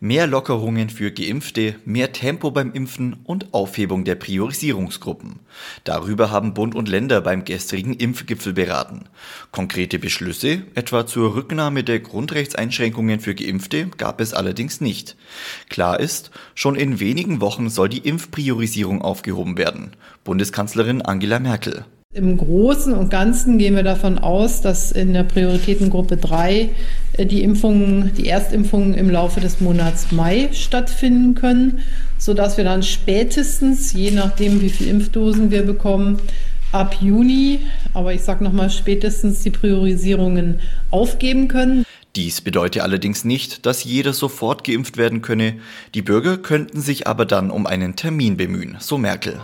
Mehr Lockerungen für Geimpfte, mehr Tempo beim Impfen und Aufhebung der Priorisierungsgruppen. Darüber haben Bund und Länder beim gestrigen Impfgipfel beraten. Konkrete Beschlüsse, etwa zur Rücknahme der Grundrechtseinschränkungen für Geimpfte, gab es allerdings nicht. Klar ist, schon in wenigen Wochen soll die Impfpriorisierung aufgehoben werden. Bundeskanzlerin Angela Merkel. Im Großen und Ganzen gehen wir davon aus, dass in der Prioritätengruppe 3 äh, die Impfungen, die Erstimpfungen im Laufe des Monats Mai stattfinden können, sodass wir dann spätestens, je nachdem wie viele Impfdosen wir bekommen, ab Juni, aber ich sage nochmal spätestens die Priorisierungen aufgeben können. Dies bedeutet allerdings nicht, dass jeder sofort geimpft werden könne. Die Bürger könnten sich aber dann um einen Termin bemühen, so Merkel.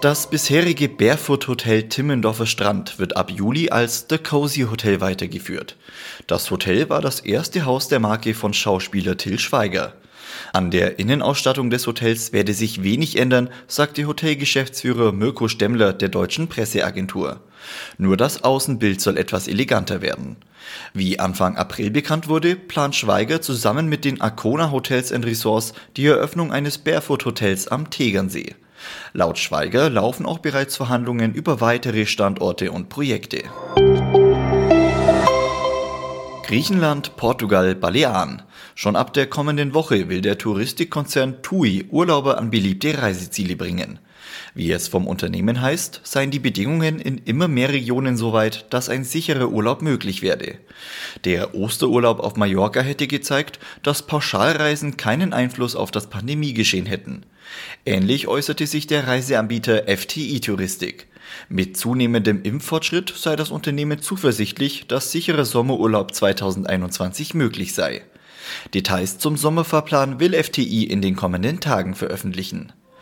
Das bisherige Barefoot Hotel Timmendorfer Strand wird ab Juli als The Cozy Hotel weitergeführt. Das Hotel war das erste Haus der Marke von Schauspieler Till Schweiger. An der Innenausstattung des Hotels werde sich wenig ändern, sagte Hotelgeschäftsführer Mirko Stemmler der deutschen Presseagentur. Nur das Außenbild soll etwas eleganter werden. Wie Anfang April bekannt wurde, plant Schweiger zusammen mit den Arcona Hotels Resorts die Eröffnung eines Barefoot Hotels am Tegernsee. Laut Schweiger laufen auch bereits Verhandlungen über weitere Standorte und Projekte. Griechenland, Portugal, Balearen. Schon ab der kommenden Woche will der Touristikkonzern TUI Urlauber an beliebte Reiseziele bringen. Wie es vom Unternehmen heißt, seien die Bedingungen in immer mehr Regionen so weit, dass ein sicherer Urlaub möglich werde. Der Osterurlaub auf Mallorca hätte gezeigt, dass Pauschalreisen keinen Einfluss auf das Pandemiegeschehen hätten. Ähnlich äußerte sich der Reiseanbieter FTI Touristik. Mit zunehmendem Impffortschritt sei das Unternehmen zuversichtlich, dass sicherer Sommerurlaub 2021 möglich sei. Details zum Sommerfahrplan will FTI in den kommenden Tagen veröffentlichen.